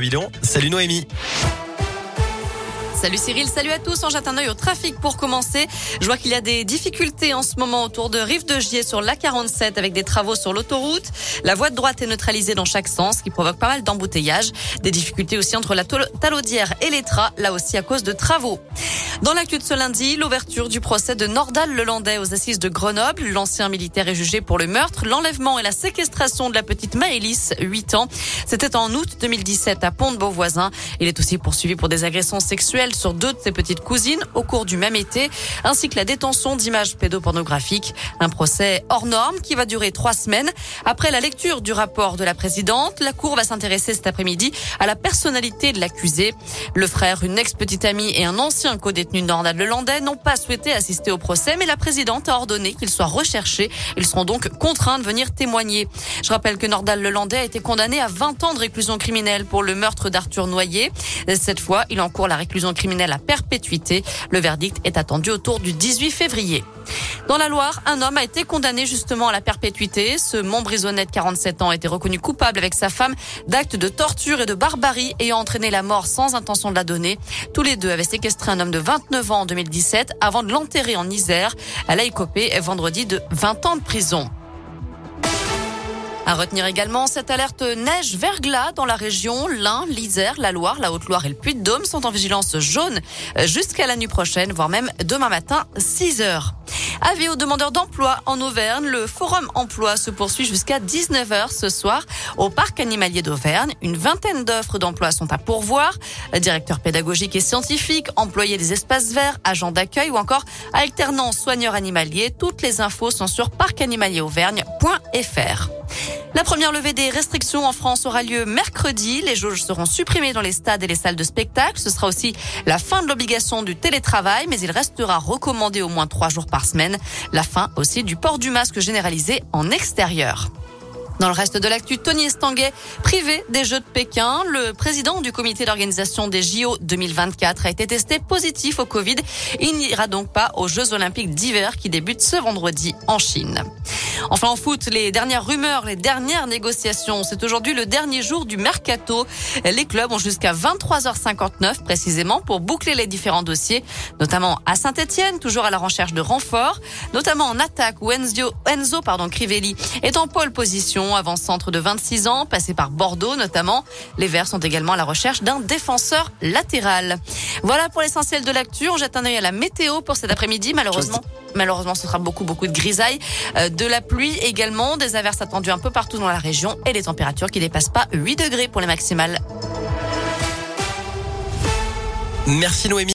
Bidon. Salut Noémie. Salut Cyril, salut à tous. On jette un œil au trafic pour commencer. Je vois qu'il y a des difficultés en ce moment autour de Rive de Gier sur l'A47 avec des travaux sur l'autoroute. La voie de droite est neutralisée dans chaque sens, ce qui provoque pas mal d'embouteillages. Des difficultés aussi entre la Talaudière et l'Etra, là aussi à cause de travaux. Dans l'actu de ce lundi, l'ouverture du procès de Nordal Lelandais aux assises de Grenoble. L'ancien militaire est jugé pour le meurtre, l'enlèvement et la séquestration de la petite Maëlys, 8 ans. C'était en août 2017 à Pont-de-Beauvoisin. Il est aussi poursuivi pour des agressions sexuelles sur deux de ses petites cousines au cours du même été, ainsi que la détention d'images pédopornographiques. Un procès hors norme qui va durer trois semaines. Après la lecture du rapport de la présidente, la Cour va s'intéresser cet après-midi à la personnalité de l'accusé. Le frère, une ex-petite amie et un ancien codé détenus Nordal Lelandais n'ont pas souhaité assister au procès, mais la présidente a ordonné qu'ils soient recherchés. Ils seront donc contraints de venir témoigner. Je rappelle que Nordal Lelandais a été condamné à 20 ans de réclusion criminelle pour le meurtre d'Arthur Noyer. Cette fois, il encourt la réclusion criminelle à perpétuité. Le verdict est attendu autour du 18 février. Dans la Loire, un homme a été condamné justement à la perpétuité. Ce Montbrisonnais de 47 ans a été reconnu coupable avec sa femme d'actes de torture et de barbarie ayant entraîné la mort sans intention de la donner. Tous les deux avaient séquestré un homme de 29 ans en 2017 avant de l'enterrer en Isère. Elle a écopé vendredi de 20 ans de prison. À retenir également cette alerte neige verglas dans la région. L'Ain, l'Isère, la Loire, la Haute-Loire et le Puy-de-Dôme sont en vigilance jaune jusqu'à la nuit prochaine, voire même demain matin, 6 heures. Avis aux demandeurs d'emploi en Auvergne. Le forum emploi se poursuit jusqu'à 19h ce soir au parc animalier d'Auvergne. Une vingtaine d'offres d'emploi sont à pourvoir. Directeur pédagogique et scientifique, employé des espaces verts, agent d'accueil ou encore alternant soigneur animalier. Toutes les infos sont sur parcanimalierauvergne.fr. La première levée des restrictions en France aura lieu mercredi. Les jauges seront supprimées dans les stades et les salles de spectacle. Ce sera aussi la fin de l'obligation du télétravail, mais il restera recommandé au moins trois jours par semaine. La fin aussi du port du masque généralisé en extérieur. Dans le reste de l'actu, Tony Estanguet, privé des Jeux de Pékin, le président du comité d'organisation des JO 2024 a été testé positif au Covid. Il n'ira donc pas aux Jeux olympiques d'hiver qui débutent ce vendredi en Chine. Enfin en foot, les dernières rumeurs, les dernières négociations. C'est aujourd'hui le dernier jour du mercato. Les clubs ont jusqu'à 23h59 précisément pour boucler les différents dossiers, notamment à Saint-Etienne, toujours à la recherche de renforts, notamment en attaque où Enzo, pardon, Crivelli est en pole position, avant-centre de 26 ans, passé par Bordeaux notamment. Les Verts sont également à la recherche d'un défenseur latéral. Voilà pour l'essentiel de l'actu. On jette un œil à la météo pour cet après-midi, malheureusement. Malheureusement, ce sera beaucoup, beaucoup de grisailles, euh, de la pluie également, des averses attendues un peu partout dans la région et des températures qui dépassent pas 8 degrés pour les maximales. Merci Noémie.